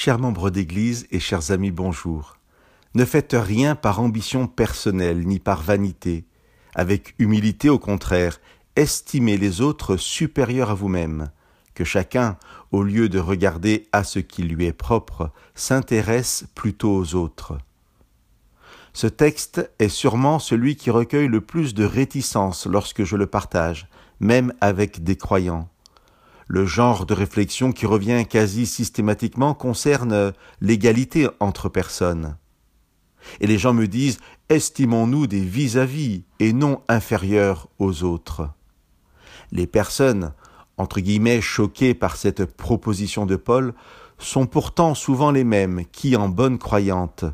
Chers membres d'Église et chers amis, bonjour. Ne faites rien par ambition personnelle ni par vanité. Avec humilité, au contraire, estimez les autres supérieurs à vous-même. Que chacun, au lieu de regarder à ce qui lui est propre, s'intéresse plutôt aux autres. Ce texte est sûrement celui qui recueille le plus de réticence lorsque je le partage, même avec des croyants. Le genre de réflexion qui revient quasi systématiquement concerne l'égalité entre personnes. Et les gens me disent estimons-nous des vis-à-vis et non inférieurs aux autres. Les personnes, entre guillemets, choquées par cette proposition de Paul, sont pourtant souvent les mêmes qui, en bonne croyante,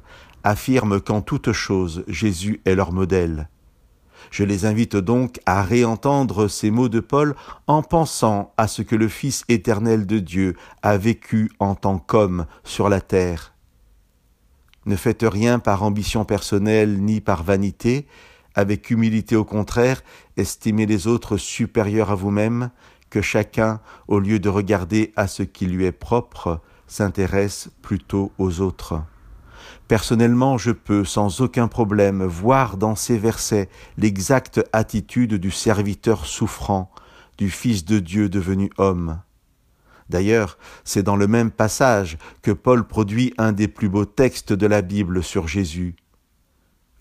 affirment qu'en toute chose Jésus est leur modèle. Je les invite donc à réentendre ces mots de Paul en pensant à ce que le Fils éternel de Dieu a vécu en tant qu'homme sur la terre. Ne faites rien par ambition personnelle ni par vanité, avec humilité au contraire, estimez les autres supérieurs à vous-même, que chacun, au lieu de regarder à ce qui lui est propre, s'intéresse plutôt aux autres. Personnellement, je peux sans aucun problème voir dans ces versets l'exacte attitude du serviteur souffrant, du Fils de Dieu devenu homme. D'ailleurs, c'est dans le même passage que Paul produit un des plus beaux textes de la Bible sur Jésus.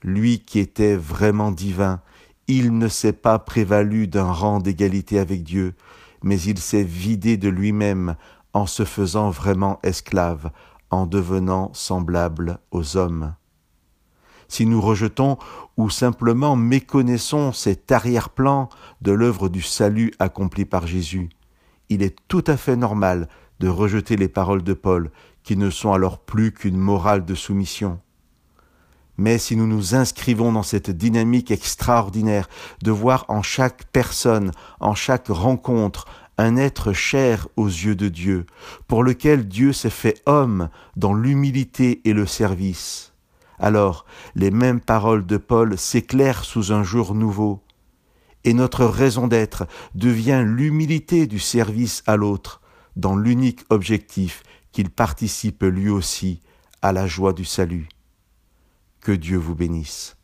Lui qui était vraiment divin, il ne s'est pas prévalu d'un rang d'égalité avec Dieu, mais il s'est vidé de lui-même en se faisant vraiment esclave, en devenant semblable aux hommes. Si nous rejetons ou simplement méconnaissons cet arrière-plan de l'œuvre du salut accompli par Jésus, il est tout à fait normal de rejeter les paroles de Paul, qui ne sont alors plus qu'une morale de soumission. Mais si nous nous inscrivons dans cette dynamique extraordinaire de voir en chaque personne, en chaque rencontre, un être cher aux yeux de Dieu, pour lequel Dieu s'est fait homme dans l'humilité et le service. Alors les mêmes paroles de Paul s'éclairent sous un jour nouveau, et notre raison d'être devient l'humilité du service à l'autre, dans l'unique objectif qu'il participe lui aussi à la joie du salut. Que Dieu vous bénisse.